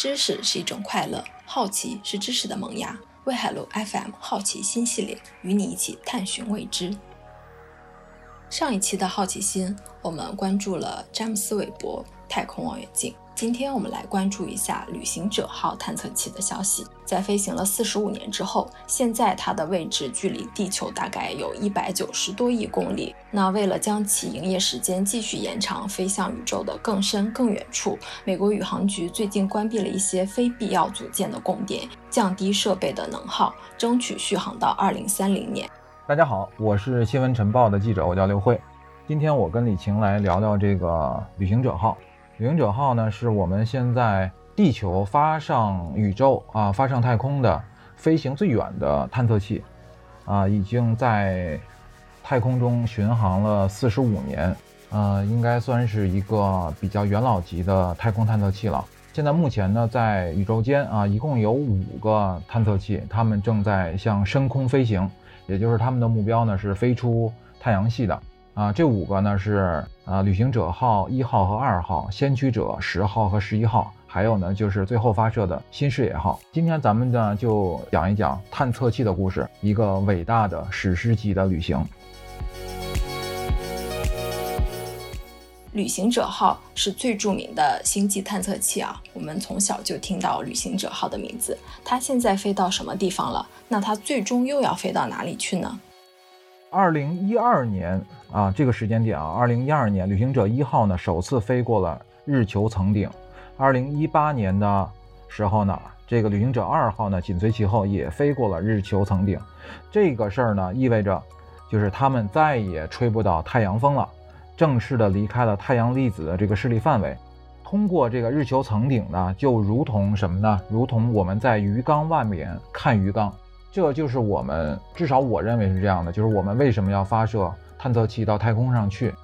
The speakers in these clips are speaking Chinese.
知识是一种快乐，好奇是知识的萌芽。威海路 FM 好奇心系列，与你一起探寻未知。上一期的好奇心，我们关注了詹姆斯韦伯太空望远镜。今天我们来关注一下旅行者号探测器的消息。在飞行了四十五年之后，现在它的位置距离地球大概有一百九十多亿公里。那为了将其营业时间继续延长，飞向宇宙的更深更远处，美国宇航局最近关闭了一些非必要组件的供电，降低设备的能耗，争取续航到二零三零年。大家好，我是新闻晨报的记者，我叫刘慧。今天我跟李晴来聊聊这个旅行者号。旅行者号呢，是我们现在地球发上宇宙啊，发上太空的飞行最远的探测器，啊，已经在太空中巡航了四十五年，呃，应该算是一个比较元老级的太空探测器了。现在目前呢，在宇宙间啊，一共有五个探测器，它们正在向深空飞行，也就是它们的目标呢是飞出太阳系的。啊，这五个呢是啊，旅行者号一号和二号，先驱者十号和十一号，还有呢就是最后发射的新视野号。今天咱们呢就讲一讲探测器的故事，一个伟大的史诗级的旅行。旅行者号是最著名的星际探测器啊，我们从小就听到旅行者号的名字。它现在飞到什么地方了？那它最终又要飞到哪里去呢？二零一二年啊，这个时间点啊，二零一二年，旅行者一号呢首次飞过了日球层顶。二零一八年的时候呢，这个旅行者二号呢紧随其后也飞过了日球层顶。这个事儿呢意味着，就是他们再也吹不到太阳风了，正式的离开了太阳粒子的这个势力范围。通过这个日球层顶呢，就如同什么呢？如同我们在鱼缸外面看鱼缸。这就是我们至少我认为是这样的，就是我们为什么要发射探测器到太空上去？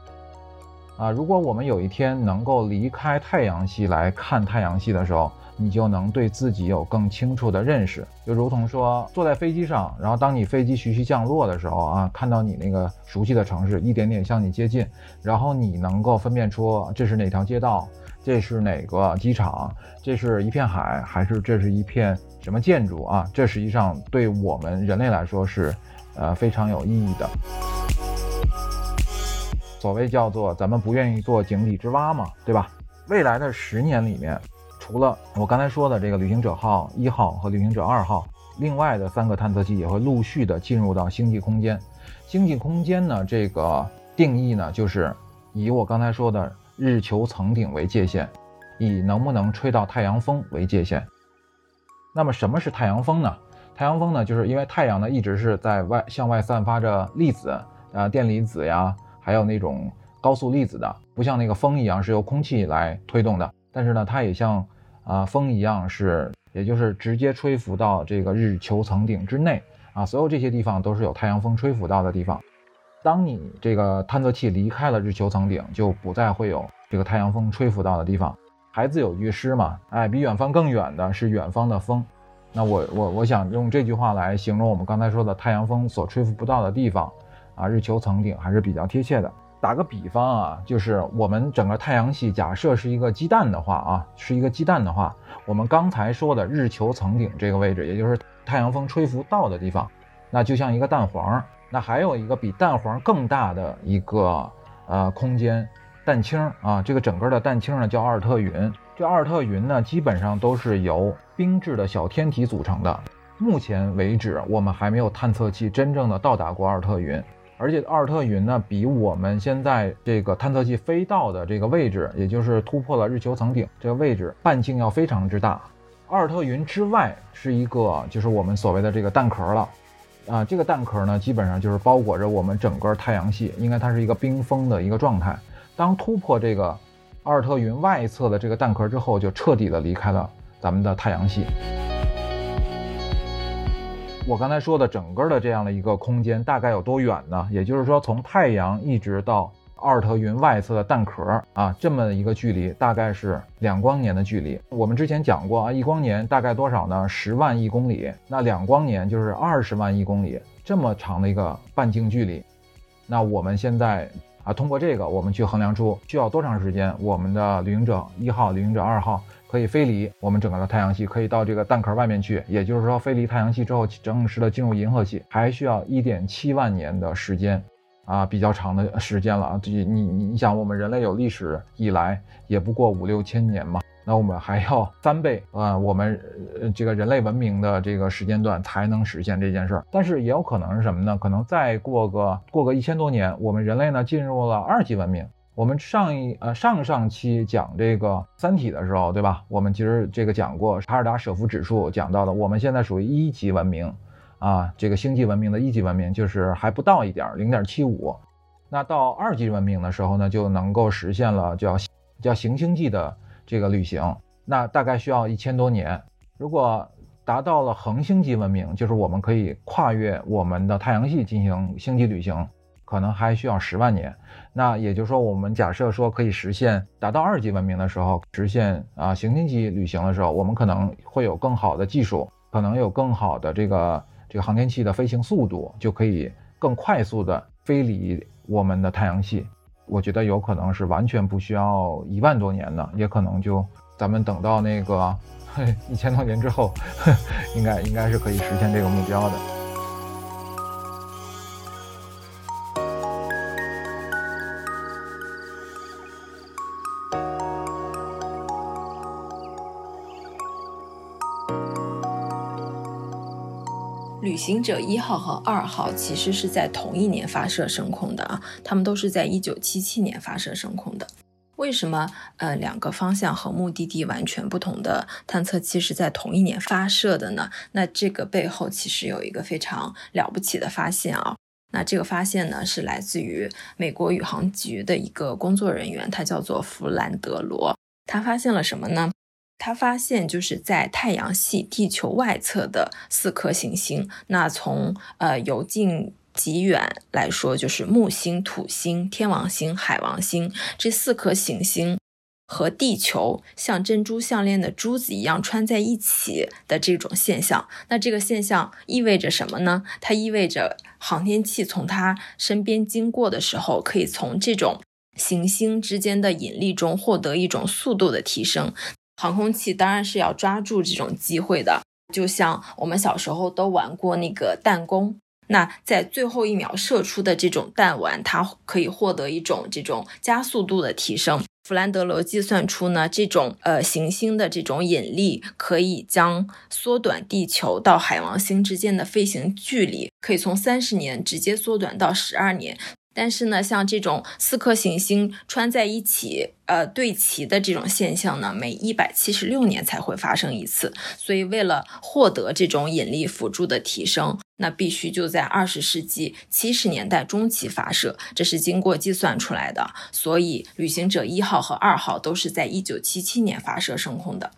啊，如果我们有一天能够离开太阳系来看太阳系的时候，你就能对自己有更清楚的认识。就如同说，坐在飞机上，然后当你飞机徐徐降落的时候啊，看到你那个熟悉的城市一点点向你接近，然后你能够分辨出这是哪条街道，这是哪个机场，这是一片海，还是这是一片。什么建筑啊？这实际上对我们人类来说是，呃，非常有意义的。所谓叫做咱们不愿意做井底之蛙嘛，对吧？未来的十年里面，除了我刚才说的这个旅行者号一号和旅行者二号，另外的三个探测器也会陆续的进入到星际空间。星际空间呢，这个定义呢，就是以我刚才说的日球层顶为界限，以能不能吹到太阳风为界限。那么什么是太阳风呢？太阳风呢，就是因为太阳呢一直是在外向外散发着粒子啊，电离子呀，还有那种高速粒子的，不像那个风一样是由空气来推动的。但是呢，它也像啊风一样是，也就是直接吹拂到这个日球层顶之内啊，所有这些地方都是有太阳风吹拂到的地方。当你这个探测器离开了日球层顶，就不再会有这个太阳风吹拂到的地方。孩子有句诗嘛，哎，比远方更远的是远方的风。那我我我想用这句话来形容我们刚才说的太阳风所吹拂不到的地方，啊，日球层顶还是比较贴切的。打个比方啊，就是我们整个太阳系假设是一个鸡蛋的话啊，是一个鸡蛋的话，我们刚才说的日球层顶这个位置，也就是太阳风吹拂到的地方，那就像一个蛋黄。那还有一个比蛋黄更大的一个呃空间。蛋清啊，这个整个的蛋清呢叫阿尔特云。这阿尔特云呢，基本上都是由冰质的小天体组成的。目前为止，我们还没有探测器真正的到达过阿尔特云。而且阿尔特云呢，比我们现在这个探测器飞到的这个位置，也就是突破了日球层顶这个位置，半径要非常之大。阿尔特云之外是一个，就是我们所谓的这个蛋壳了。啊，这个蛋壳呢，基本上就是包裹着我们整个太阳系，应该它是一个冰封的一个状态。当突破这个阿尔特云外侧的这个蛋壳之后，就彻底的离开了咱们的太阳系。我刚才说的整个的这样的一个空间大概有多远呢？也就是说，从太阳一直到阿尔特云外侧的蛋壳啊，这么一个距离，大概是两光年的距离。我们之前讲过啊，一光年大概多少呢？十万亿公里。那两光年就是二十万亿公里，这么长的一个半径距离。那我们现在。啊，通过这个，我们去衡量出需要多长时间，我们的旅行者一号、旅行者二号可以。飞离我们整个的太阳系，可以到这个蛋壳外面去。也就是说，飞离太阳系之后，正式的进入银河系，还需要一点七万年的时间，啊，比较长的时间了啊。这你你想，我们人类有历史以来，也不过五六千年嘛。那我们还要三倍啊，我们呃这个人类文明的这个时间段才能实现这件事儿。但是也有可能是什么呢？可能再过个过个一千多年，我们人类呢进入了二级文明。我们上一呃上上期讲这个三体的时候，对吧？我们其实这个讲过查尔达舍夫指数，讲到的我们现在属于一级文明啊，这个星际文明的一级文明就是还不到一点零点七五。那到二级文明的时候呢，就能够实现了叫叫行星际的。这个旅行，那大概需要一千多年。如果达到了恒星级文明，就是我们可以跨越我们的太阳系进行星际旅行，可能还需要十万年。那也就是说，我们假设说可以实现达到二级文明的时候，实现啊行星级旅行的时候，我们可能会有更好的技术，可能有更好的这个这个航天器的飞行速度，就可以更快速的飞离我们的太阳系。我觉得有可能是完全不需要一万多年的，也可能就咱们等到那个一千多年之后，应该应该是可以实现这个目标的。旅行者一号和二号其实是在同一年发射升空的啊，他们都是在一九七七年发射升空的。为什么呃两个方向和目的地完全不同的探测器是在同一年发射的呢？那这个背后其实有一个非常了不起的发现啊。那这个发现呢是来自于美国宇航局的一个工作人员，他叫做弗兰德罗。他发现了什么呢？他发现，就是在太阳系地球外侧的四颗行星。那从呃由近及远来说，就是木星、土星、天王星、海王星这四颗行星和地球像珍珠项链的珠子一样穿在一起的这种现象。那这个现象意味着什么呢？它意味着航天器从它身边经过的时候，可以从这种行星之间的引力中获得一种速度的提升。航空器当然是要抓住这种机会的，就像我们小时候都玩过那个弹弓，那在最后一秒射出的这种弹丸，它可以获得一种这种加速度的提升。弗兰德罗计算出呢，这种呃行星的这种引力可以将缩短地球到海王星之间的飞行距离，可以从三十年直接缩短到十二年。但是呢，像这种四颗行星穿在一起，呃，对齐的这种现象呢，每一百七十六年才会发生一次。所以，为了获得这种引力辅助的提升，那必须就在二十世纪七十年代中期发射，这是经过计算出来的。所以，旅行者一号和二号都是在一九七七年发射升空的。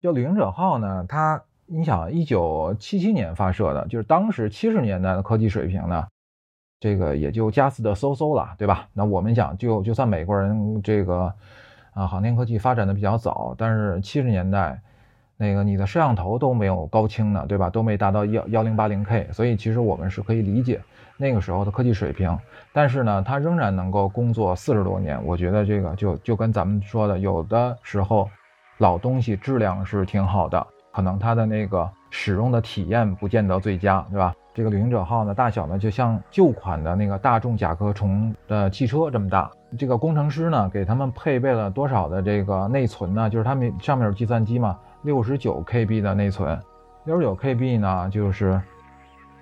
就旅行者号呢，它。你想，一九七七年发射的，就是当时七十年代的科技水平呢，这个也就加斯的嗖嗖了，对吧？那我们讲，就就算美国人这个啊，航天科技发展的比较早，但是七十年代那个你的摄像头都没有高清呢，对吧？都没达到幺幺零八零 K，所以其实我们是可以理解那个时候的科技水平。但是呢，它仍然能够工作四十多年，我觉得这个就就跟咱们说的，有的时候老东西质量是挺好的。可能它的那个使用的体验不见得最佳，对吧？这个旅行者号呢，大小呢就像旧款的那个大众甲壳虫的汽车这么大。这个工程师呢，给他们配备了多少的这个内存呢？就是他们上面有计算机嘛，六十九 KB 的内存。六十九 KB 呢，就是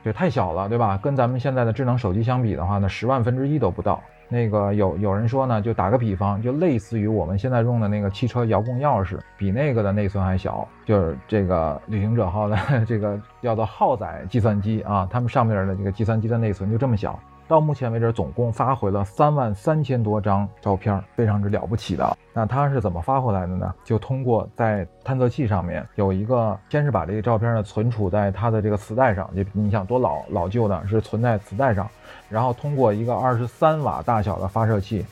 这太小了，对吧？跟咱们现在的智能手机相比的话呢，十万分之一都不到。那个有有人说呢，就打个比方，就类似于我们现在用的那个汽车遥控钥匙，比那个的内存还小。就是这个旅行者号的 这个叫做号载计算机啊，他们上面的这个计算机的内存就这么小。到目前为止，总共发回了三万三千多张照片，非常之了不起的。那它是怎么发回来的呢？就通过在探测器上面有一个，先是把这个照片呢存储在它的这个磁带上，就你想多老老旧的，是存在磁带上，然后通过一个二十三瓦大小的发射器，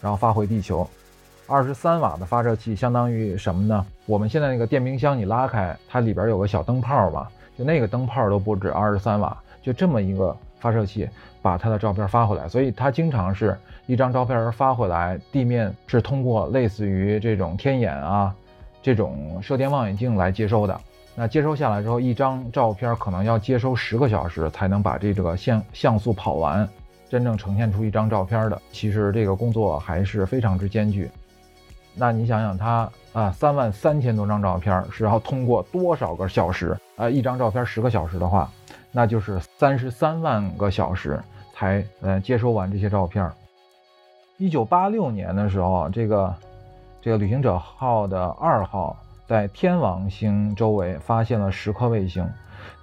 然后发回地球。二十三瓦的发射器相当于什么呢？我们现在那个电冰箱你拉开，它里边有个小灯泡吧，就那个灯泡都不止二十三瓦，就这么一个。发射器把它的照片发回来，所以它经常是一张照片发回来，地面是通过类似于这种天眼啊这种射电望远镜来接收的。那接收下来之后，一张照片可能要接收十个小时才能把这个像像素跑完，真正呈现出一张照片的。其实这个工作还是非常之艰巨。那你想想，它啊三万三千多张照片是要通过多少个小时啊？一张照片十个小时的话，那就是三十三万个小时才呃接收完这些照片。一九八六年的时候，这个这个旅行者号的二号。在天王星周围发现了十颗卫星，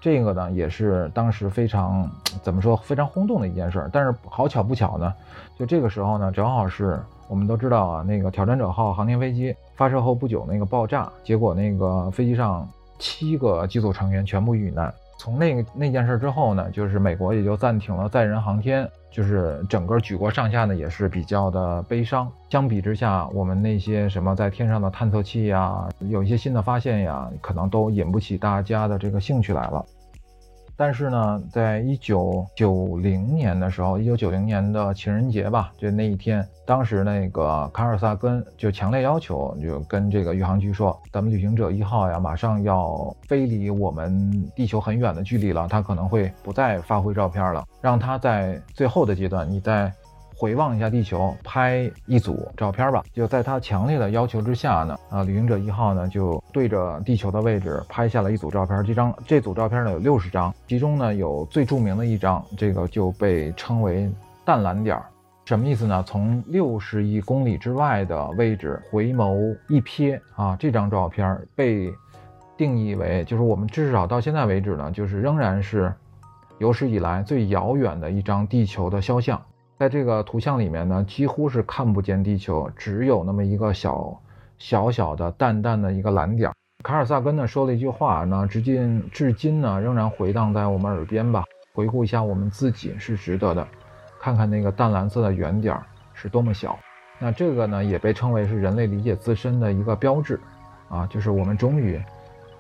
这个呢也是当时非常怎么说非常轰动的一件事。但是好巧不巧呢，就这个时候呢，正好是我们都知道啊，那个挑战者号航天飞机发射后不久那个爆炸，结果那个飞机上七个机组成员全部遇难。从那个那件事之后呢，就是美国也就暂停了载人航天。就是整个举国上下呢也是比较的悲伤。相比之下，我们那些什么在天上的探测器呀，有一些新的发现呀，可能都引不起大家的这个兴趣来了。但是呢，在一九九零年的时候，一九九零年的情人节吧，就那一天，当时那个卡尔萨根就强烈要求，就跟这个宇航局说，咱们旅行者一号呀，马上要飞离我们地球很远的距离了，它可能会不再发回照片了，让它在最后的阶段，你在。回望一下地球，拍一组照片吧。就在他强烈的要求之下呢，啊，旅行者一号呢就对着地球的位置拍下了一组照片。这张这组照片呢有六十张，其中呢有最著名的一张，这个就被称为淡蓝点儿。什么意思呢？从六十亿公里之外的位置回眸一瞥啊，这张照片被定义为，就是我们至少到现在为止呢，就是仍然是有史以来最遥远的一张地球的肖像。在这个图像里面呢，几乎是看不见地球，只有那么一个小小小的、淡淡的一个蓝点。卡尔萨根呢说了一句话，呢，至今至今呢仍然回荡在我们耳边吧。回顾一下我们自己是值得的，看看那个淡蓝色的圆点是多么小。那这个呢也被称为是人类理解自身的一个标志啊，就是我们终于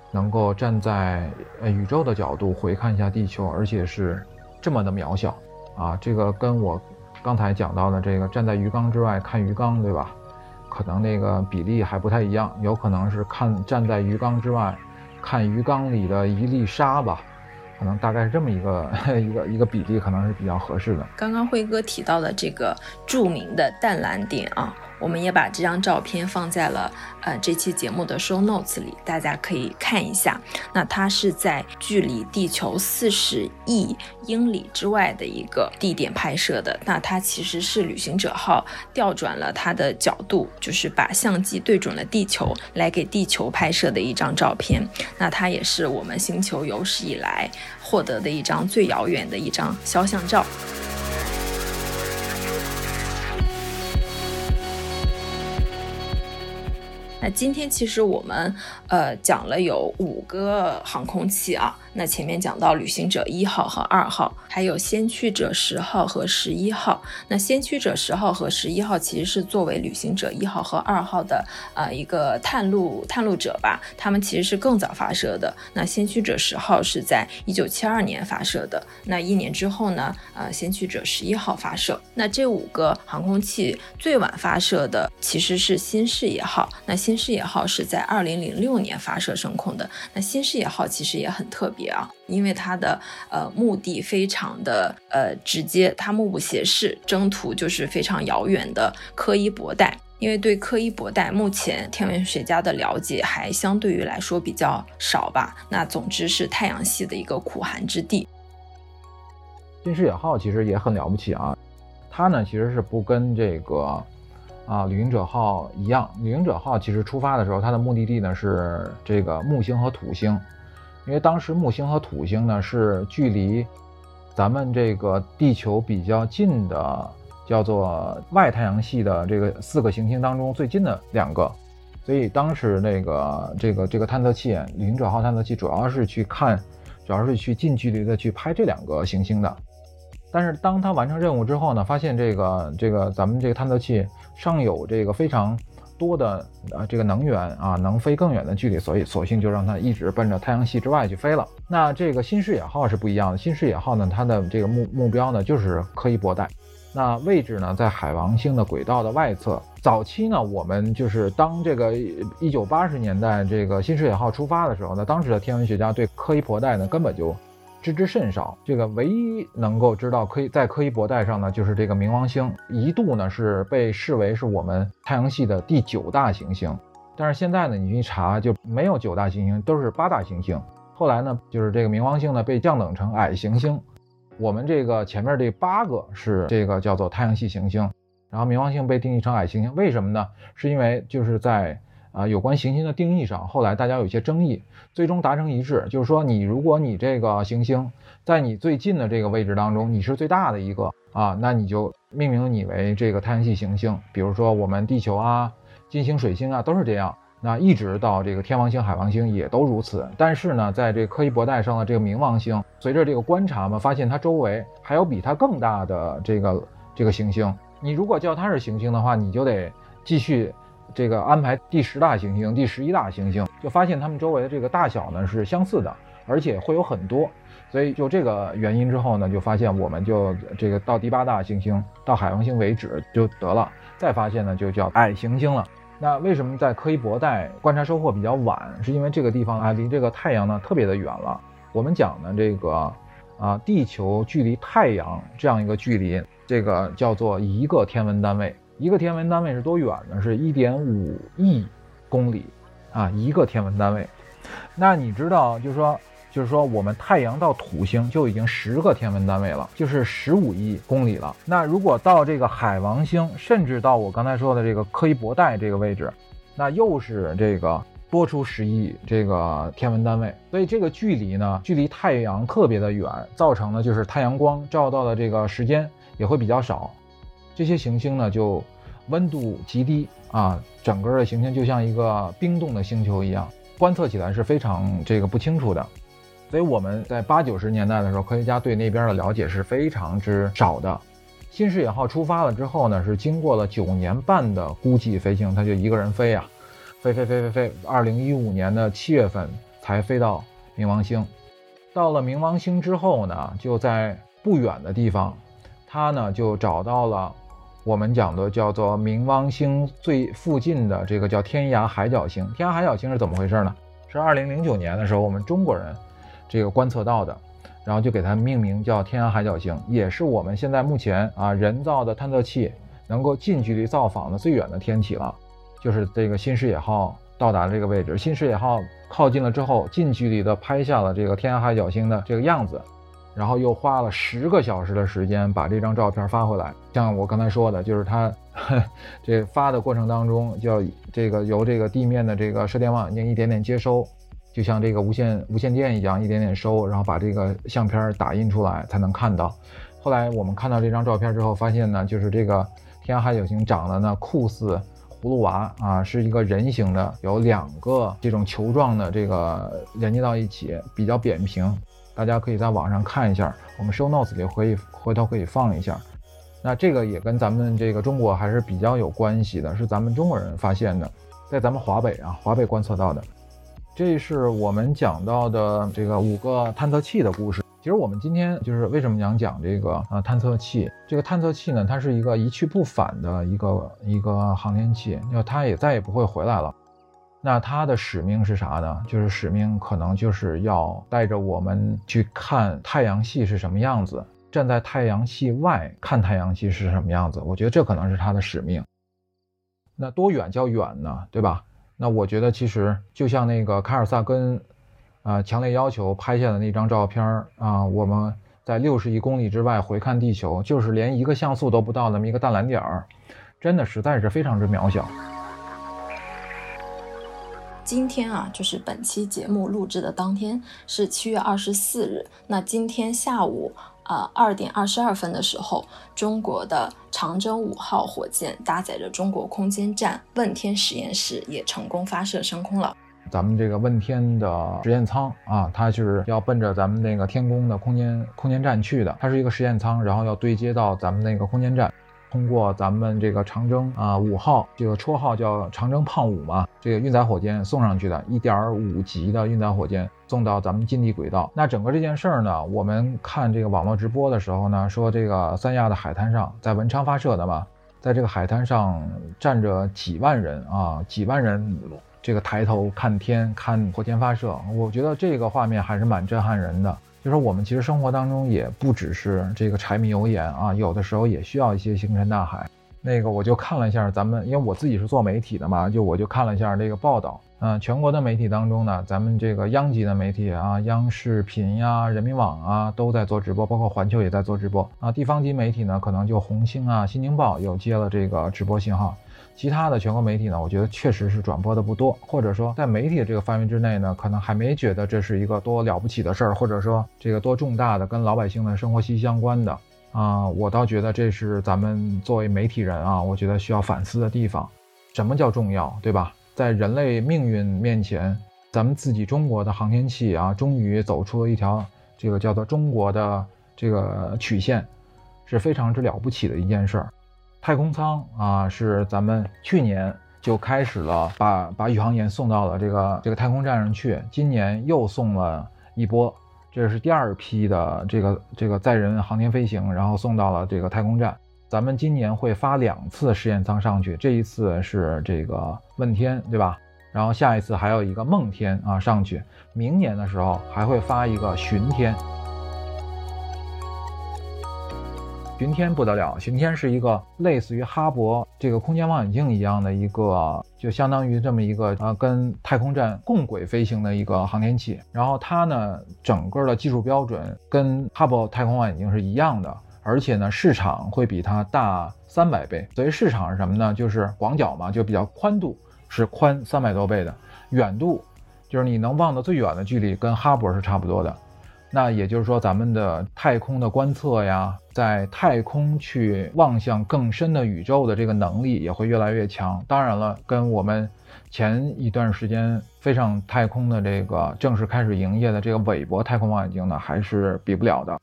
能够站在呃宇宙的角度回看一下地球，而且是这么的渺小啊。这个跟我。刚才讲到的这个站在鱼缸之外看鱼缸，对吧？可能那个比例还不太一样，有可能是看站在鱼缸之外看鱼缸里的一粒沙吧，可能大概是这么一个 一个一个比例，可能是比较合适的。刚刚辉哥提到的这个著名的淡蓝点啊。我们也把这张照片放在了呃这期节目的 show notes 里，大家可以看一下。那它是在距离地球四十亿英里之外的一个地点拍摄的。那它其实是旅行者号调转了它的角度，就是把相机对准了地球来给地球拍摄的一张照片。那它也是我们星球有史以来获得的一张最遥远的一张肖像照。那今天其实我们呃讲了有五个航空器啊。那前面讲到旅行者一号和二号，还有先驱者十号和十一号。那先驱者十号和十一号其实是作为旅行者一号和二号的呃一个探路探路者吧，他们其实是更早发射的。那先驱者十号是在一九七二年发射的，那一年之后呢，呃，先驱者十一号发射。那这五个航空器最晚发射的其实是新视野号。那新视野号是在二零零六年发射升空的。那新视野号其实也很特别。啊，因为它的呃目的非常的呃直接，它目不斜视，征途就是非常遥远的柯伊伯带。因为对柯伊伯带目前天文学家的了解还相对于来说比较少吧。那总之是太阳系的一个苦寒之地。新视野号其实也很了不起啊，它呢其实是不跟这个啊旅行者号一样，旅行者号其实出发的时候，它的目的地呢是这个木星和土星。因为当时木星和土星呢是距离咱们这个地球比较近的，叫做外太阳系的这个四个行星当中最近的两个，所以当时那个这个这个探测器旅行者号探测器主要是去看，主要是去近距离的去拍这两个行星的。但是当它完成任务之后呢，发现这个这个咱们这个探测器上有这个非常多的呃这个能源啊，能飞更远的距离，所以索性就让它一直奔着太阳系之外去飞了。那这个新视野号是不一样的，新视野号呢，它的这个目目标呢就是柯伊伯带，那位置呢在海王星的轨道的外侧。早期呢，我们就是当这个一九八十年代这个新视野号出发的时候呢，当时的天文学家对柯伊伯带呢根本就。知之甚少，这个唯一能够知道可以在柯伊伯带上呢，就是这个冥王星，一度呢是被视为是我们太阳系的第九大行星，但是现在呢，你一查就没有九大行星，都是八大行星。后来呢，就是这个冥王星呢被降等成矮行星，我们这个前面这八个是这个叫做太阳系行星，然后冥王星被定义成矮行星，为什么呢？是因为就是在。啊，有关行星的定义上，后来大家有一些争议，最终达成一致，就是说，你如果你这个行星在你最近的这个位置当中，你是最大的一个啊，那你就命名你为这个太阳系行星。比如说我们地球啊、金星、水星啊都是这样。那一直到这个天王星、海王星也都如此。但是呢，在这柯伊伯带上的这个冥王星，随着这个观察嘛，发现它周围还有比它更大的这个这个行星。你如果叫它是行星的话，你就得继续。这个安排第十大行星、第十一大行星，就发现它们周围的这个大小呢是相似的，而且会有很多，所以就这个原因之后呢，就发现我们就这个到第八大行星到海王星为止就得了，再发现呢就叫矮行星了。那为什么在柯伊伯带观察收获比较晚？是因为这个地方啊离这个太阳呢特别的远了。我们讲呢这个啊地球距离太阳这样一个距离，这个叫做一个天文单位。一个天文单位是多远呢？是一点五亿公里啊，一个天文单位。那你知道，就是说，就是说，我们太阳到土星就已经十个天文单位了，就是十五亿公里了。那如果到这个海王星，甚至到我刚才说的这个柯伊伯带这个位置，那又是这个多出十亿这个天文单位。所以这个距离呢，距离太阳特别的远，造成的就是太阳光照到的这个时间也会比较少。这些行星呢，就温度极低啊，整个的行星就像一个冰冻的星球一样，观测起来是非常这个不清楚的。所以我们在八九十年代的时候，科学家对那边的了解是非常之少的。新视野号出发了之后呢，是经过了九年半的估计飞行，它就一个人飞呀，飞飞飞飞飞，二零一五年的七月份才飞到冥王星。到了冥王星之后呢，就在不远的地方，它呢就找到了。我们讲的叫做冥王星最附近的这个叫天涯海角星。天涯海角星是怎么回事呢？是二零零九年的时候，我们中国人这个观测到的，然后就给它命名叫天涯海角星，也是我们现在目前啊人造的探测器能够近距离造访的最远的天体了。就是这个新视野号到达这个位置，新视野号靠近了之后，近距离的拍下了这个天涯海角星的这个样子。然后又花了十个小时的时间把这张照片发回来。像我刚才说的，就是他这发的过程当中，就要这个由这个地面的这个射电望远镜一点点接收，就像这个无线无线电一样，一点点收，然后把这个相片打印出来才能看到。后来我们看到这张照片之后，发现呢，就是这个天涯海角星长得呢酷似葫芦娃啊，是一个人形的，有两个这种球状的这个连接到一起，比较扁平。大家可以在网上看一下，我们 show notes 里可以回头可以放一下。那这个也跟咱们这个中国还是比较有关系的，是咱们中国人发现的，在咱们华北啊，华北观测到的。这是我们讲到的这个五个探测器的故事。其实我们今天就是为什么想讲这个啊探测器？这个探测器呢，它是一个一去不返的一个一个航天器，那它也再也不会回来了。那它的使命是啥呢？就是使命可能就是要带着我们去看太阳系是什么样子，站在太阳系外看太阳系是什么样子。我觉得这可能是它的使命。那多远叫远呢？对吧？那我觉得其实就像那个卡尔萨根，啊，强烈要求拍下的那张照片啊，我们在六十亿公里之外回看地球，就是连一个像素都不到那么一个大蓝点儿，真的实在是非常之渺小。今天啊，就是本期节目录制的当天是七月二十四日。那今天下午啊二点二十二分的时候，中国的长征五号火箭搭载着中国空间站问天实验室也成功发射升空了。咱们这个问天的实验舱啊，它就是要奔着咱们那个天宫的空间空间站去的。它是一个实验舱，然后要对接到咱们那个空间站。通过咱们这个长征啊五号，这个绰号叫长征胖五嘛，这个运载火箭送上去的，一点五级的运载火箭送到咱们近地轨道。那整个这件事儿呢，我们看这个网络直播的时候呢，说这个三亚的海滩上，在文昌发射的嘛，在这个海滩上站着几万人啊，几万人这个抬头看天看火箭发射，我觉得这个画面还是蛮震撼人的。就是我们其实生活当中也不只是这个柴米油盐啊，有的时候也需要一些星辰大海。那个我就看了一下咱们，因为我自己是做媒体的嘛，就我就看了一下这个报道。嗯，全国的媒体当中呢，咱们这个央级的媒体啊，央视频呀、人民网啊都在做直播，包括环球也在做直播啊。地方级媒体呢，可能就红星啊、新京报有接了这个直播信号。其他的全国媒体呢，我觉得确实是转播的不多，或者说在媒体这个范围之内呢，可能还没觉得这是一个多了不起的事儿，或者说这个多重大的跟老百姓的生活息息相关的啊，我倒觉得这是咱们作为媒体人啊，我觉得需要反思的地方。什么叫重要，对吧？在人类命运面前，咱们自己中国的航天器啊，终于走出了一条这个叫做中国的这个曲线，是非常之了不起的一件事儿。太空舱啊，是咱们去年就开始了，把把宇航员送到了这个这个太空站上去。今年又送了一波，这是第二批的这个这个载人航天飞行，然后送到了这个太空站。咱们今年会发两次实验舱上去，这一次是这个问天，对吧？然后下一次还有一个梦天啊上去，明年的时候还会发一个巡天。巡天不得了，巡天是一个类似于哈勃这个空间望远镜一样的一个，就相当于这么一个呃跟太空站共轨飞行的一个航天器。然后它呢，整个的技术标准跟哈勃太空望远镜是一样的，而且呢，市场会比它大三百倍。所谓市场是什么呢？就是广角嘛，就比较宽度是宽三百多倍的，远度就是你能望到最远的距离跟哈勃是差不多的。那也就是说，咱们的太空的观测呀，在太空去望向更深的宇宙的这个能力也会越来越强。当然了，跟我们前一段时间飞上太空的这个正式开始营业的这个韦伯太空望远镜呢，还是比不了的。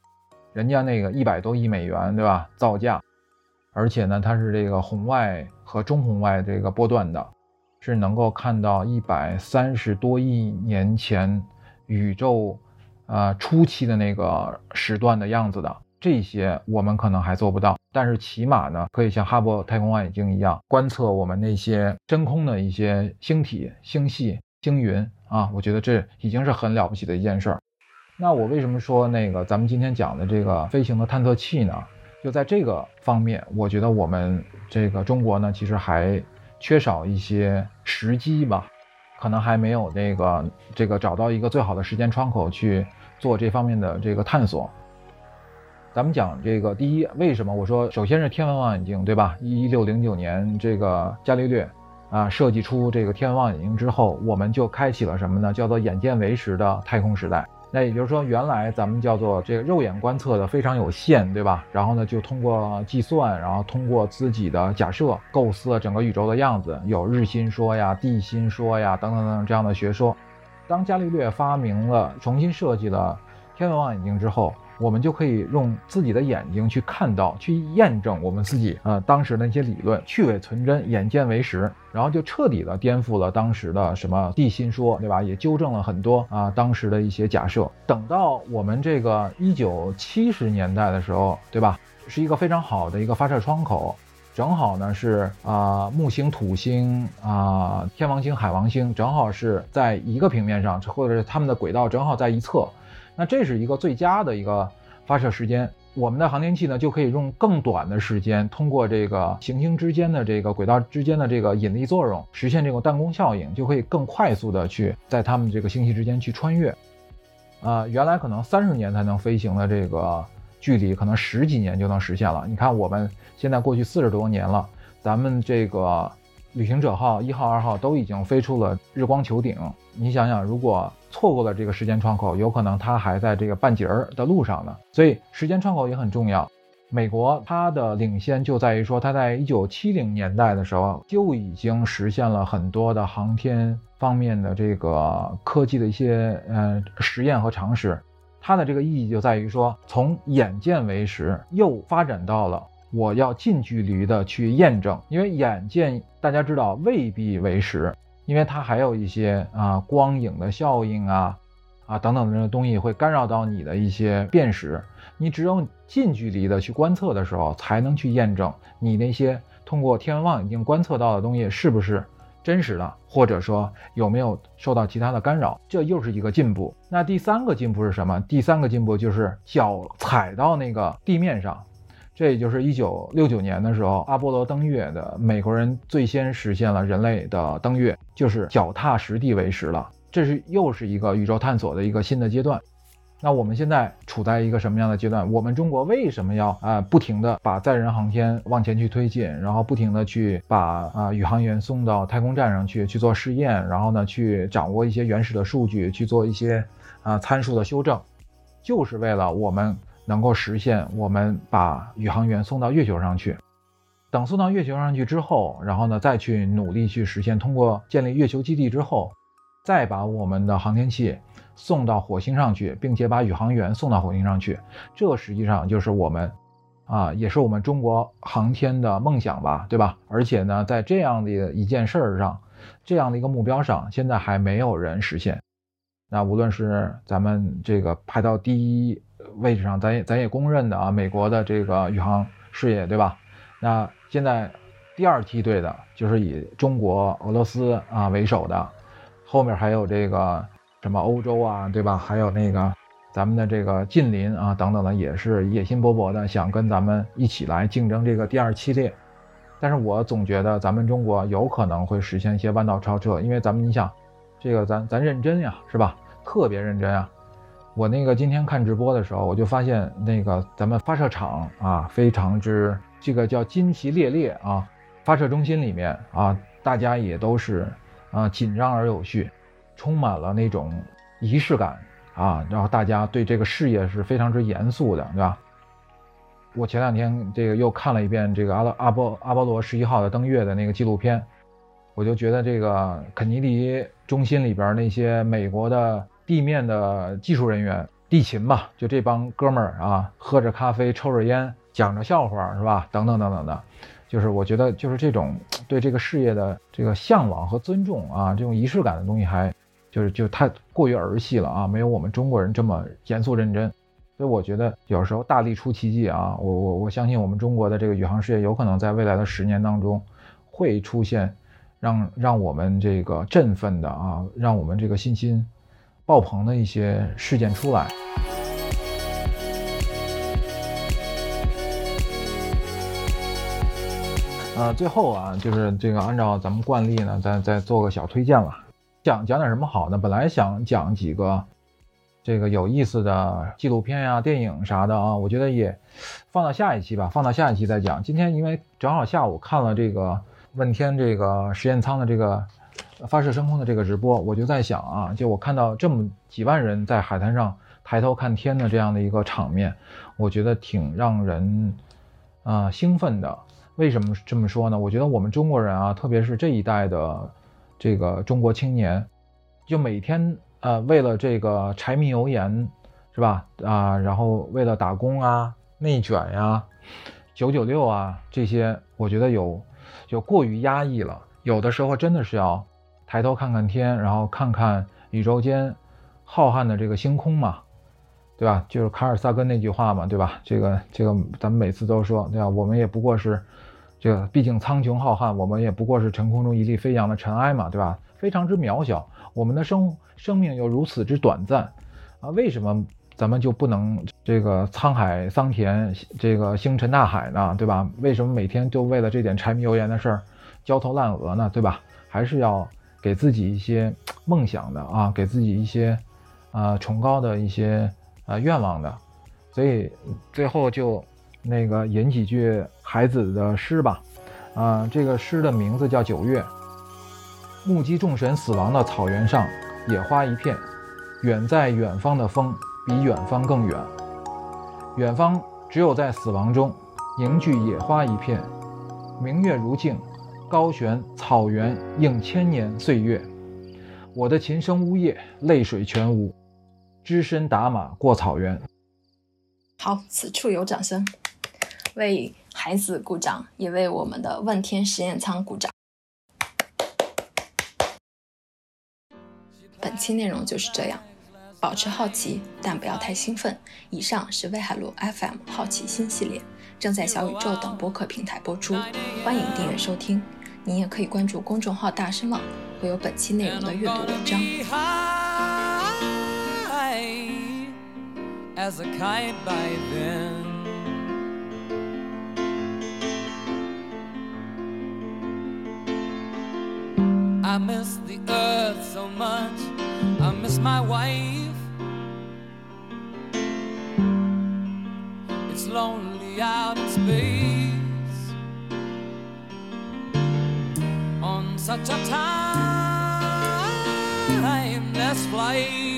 人家那个一百多亿美元，对吧？造价，而且呢，它是这个红外和中红外这个波段的，是能够看到一百三十多亿年前宇宙。呃，初期的那个时段的样子的这些，我们可能还做不到，但是起码呢，可以像哈勃太空望远镜一样，观测我们那些真空的一些星体、星系、星云啊，我觉得这已经是很了不起的一件事儿。那我为什么说那个咱们今天讲的这个飞行的探测器呢？就在这个方面，我觉得我们这个中国呢，其实还缺少一些时机吧，可能还没有那个这个找到一个最好的时间窗口去。做这方面的这个探索，咱们讲这个第一，为什么我说首先是天文望远镜，对吧？一六零九年这个伽利略啊设计出这个天文望远镜之后，我们就开启了什么呢？叫做眼见为实的太空时代。那也就是说，原来咱们叫做这个肉眼观测的非常有限，对吧？然后呢，就通过计算，然后通过自己的假设，构思了整个宇宙的样子，有日心说呀、地心说呀等等等这样的学说。当伽利略发明了、重新设计了天文望远镜之后，我们就可以用自己的眼睛去看到、去验证我们自己呃当时的那些理论，去伪存真，眼见为实，然后就彻底的颠覆了当时的什么地心说，对吧？也纠正了很多啊当时的一些假设。等到我们这个一九七十年代的时候，对吧？是一个非常好的一个发射窗口。正好呢是啊木星、土星啊天王星、海王星，正好是在一个平面上，或者是它们的轨道正好在一侧，那这是一个最佳的一个发射时间。我们的航天器呢就可以用更短的时间，通过这个行星之间的这个轨道之间的这个引力作用，实现这个弹弓效应，就可以更快速的去在它们这个星系之间去穿越。啊，原来可能三十年才能飞行的这个。距离可能十几年就能实现了。你看，我们现在过去四十多年了，咱们这个旅行者号一号、二号都已经飞出了日光球顶。你想想，如果错过了这个时间窗口，有可能它还在这个半截儿的路上呢。所以，时间窗口也很重要。美国它的领先就在于说，它在一九七零年代的时候就已经实现了很多的航天方面的这个科技的一些呃实验和尝试。它的这个意义就在于说，从眼见为实，又发展到了我要近距离的去验证，因为眼见大家知道未必为实，因为它还有一些啊光影的效应啊啊等等的东西会干扰到你的一些辨识。你只有近距离的去观测的时候，才能去验证你那些通过天文望远镜观测到的东西是不是真实的，或者说有没有受到其他的干扰。这又是一个进步。那第三个进步是什么？第三个进步就是脚踩到那个地面上，这也就是一九六九年的时候，阿波罗登月的美国人最先实现了人类的登月，就是脚踏实地为实了。这是又是一个宇宙探索的一个新的阶段。那我们现在处在一个什么样的阶段？我们中国为什么要啊不停的把载人航天往前去推进，然后不停的去把啊宇航员送到太空站上去去做试验，然后呢去掌握一些原始的数据，去做一些啊参数的修正，就是为了我们能够实现我们把宇航员送到月球上去。等送到月球上去之后，然后呢再去努力去实现，通过建立月球基地之后，再把我们的航天器。送到火星上去，并且把宇航员送到火星上去，这实际上就是我们，啊，也是我们中国航天的梦想吧，对吧？而且呢，在这样的一件事儿上，这样的一个目标上，现在还没有人实现。那无论是咱们这个排到第一位置上，咱也咱也公认的啊，美国的这个宇航事业，对吧？那现在第二梯队的就是以中国、俄罗斯啊为首的，后面还有这个。什么欧洲啊，对吧？还有那个咱们的这个近邻啊，等等的，也是野心勃勃的，想跟咱们一起来竞争这个第二系列。但是我总觉得咱们中国有可能会实现一些弯道超车，因为咱们你想，这个咱咱认真呀，是吧？特别认真啊！我那个今天看直播的时候，我就发现那个咱们发射场啊，非常之这个叫金旗猎猎啊，发射中心里面啊，大家也都是啊紧张而有序。充满了那种仪式感啊，然后大家对这个事业是非常之严肃的，对吧？我前两天这个又看了一遍这个阿拉阿波阿波罗十一号的登月的那个纪录片，我就觉得这个肯尼迪中心里边那些美国的地面的技术人员、地勤吧，就这帮哥们儿啊，喝着咖啡、抽着烟、讲着笑话，是吧？等等等等的。就是我觉得，就是这种对这个事业的这个向往和尊重啊，这种仪式感的东西还。就是就太过于儿戏了啊，没有我们中国人这么严肃认真，所以我觉得有时候大力出奇迹啊，我我我相信我们中国的这个宇航事业有可能在未来的十年当中会出现让让我们这个振奋的啊，让我们这个信心爆棚的一些事件出来。呃，最后啊，就是这个按照咱们惯例呢，再再做个小推荐了。讲讲点什么好呢？本来想讲几个这个有意思的纪录片呀、电影啥的啊，我觉得也放到下一期吧，放到下一期再讲。今天因为正好下午看了这个问天这个实验舱的这个发射升空的这个直播，我就在想啊，就我看到这么几万人在海滩上抬头看天的这样的一个场面，我觉得挺让人啊兴奋的。为什么这么说呢？我觉得我们中国人啊，特别是这一代的。这个中国青年，就每天呃为了这个柴米油盐，是吧？啊，然后为了打工啊、内卷呀、九九六啊这些，我觉得有有过于压抑了。有的时候真的是要抬头看看天，然后看看宇宙间浩瀚的这个星空嘛，对吧？就是卡尔萨根那句话嘛，对吧？这个这个咱们每次都说，对吧？我们也不过是。这毕竟苍穹浩瀚，我们也不过是晨空中一粒飞扬的尘埃嘛，对吧？非常之渺小，我们的生生命又如此之短暂，啊，为什么咱们就不能这个沧海桑田，这个星辰大海呢，对吧？为什么每天就为了这点柴米油盐的事儿焦头烂额呢，对吧？还是要给自己一些梦想的啊，给自己一些啊崇高的一些啊愿望的，所以最后就。那个吟几句海子的诗吧，啊，这个诗的名字叫《九月》。目击众神死亡的草原上，野花一片，远在远方的风比远方更远。远方只有在死亡中凝聚野花一片。明月如镜，高悬草原映千年岁月。我的琴声呜咽，泪水全无，只身打马过草原。好，此处有掌声。为孩子鼓掌，也为我们的问天实验舱鼓掌。本期内容就是这样，保持好奇，但不要太兴奋。以上是威海路 FM 好奇心系列，正在小宇宙等播客平台播出，欢迎订阅收听。你也可以关注公众号“大声网”，会有本期内容的阅读文章。I miss the earth so much, I miss my wife. It's lonely out in space on such a timeless flight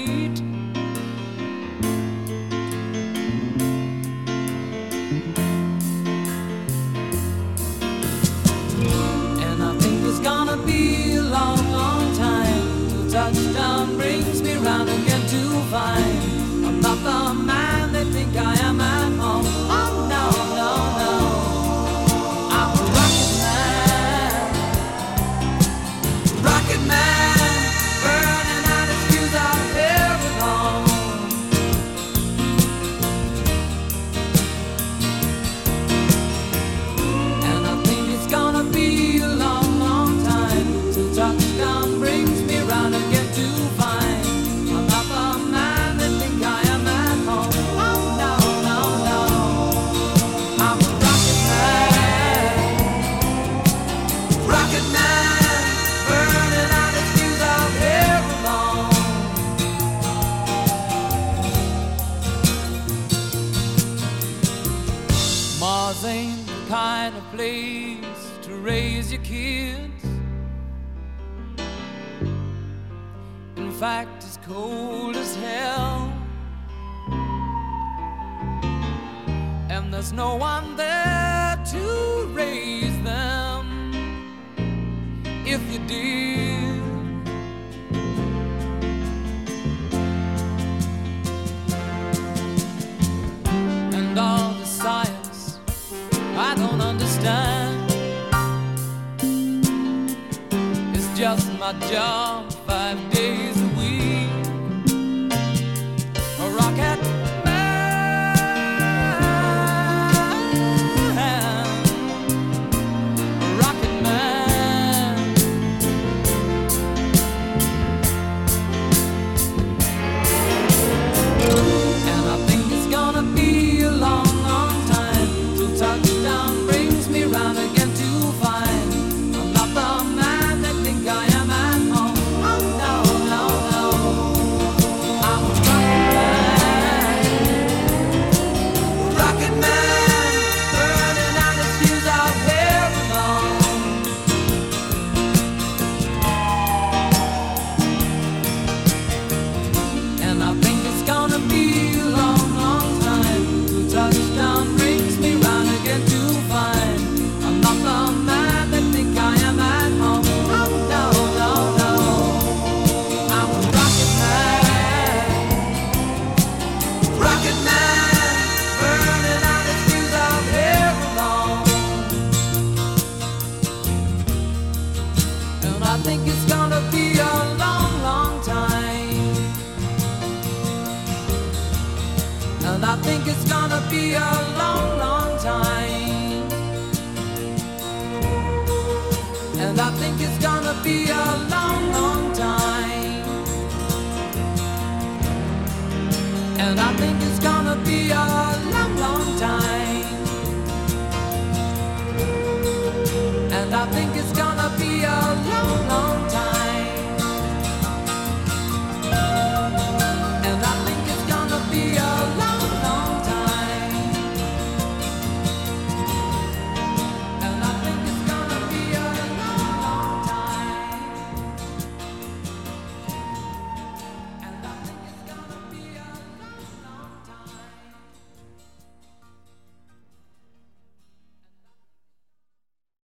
touchdown brings me round again to find I'm not the man.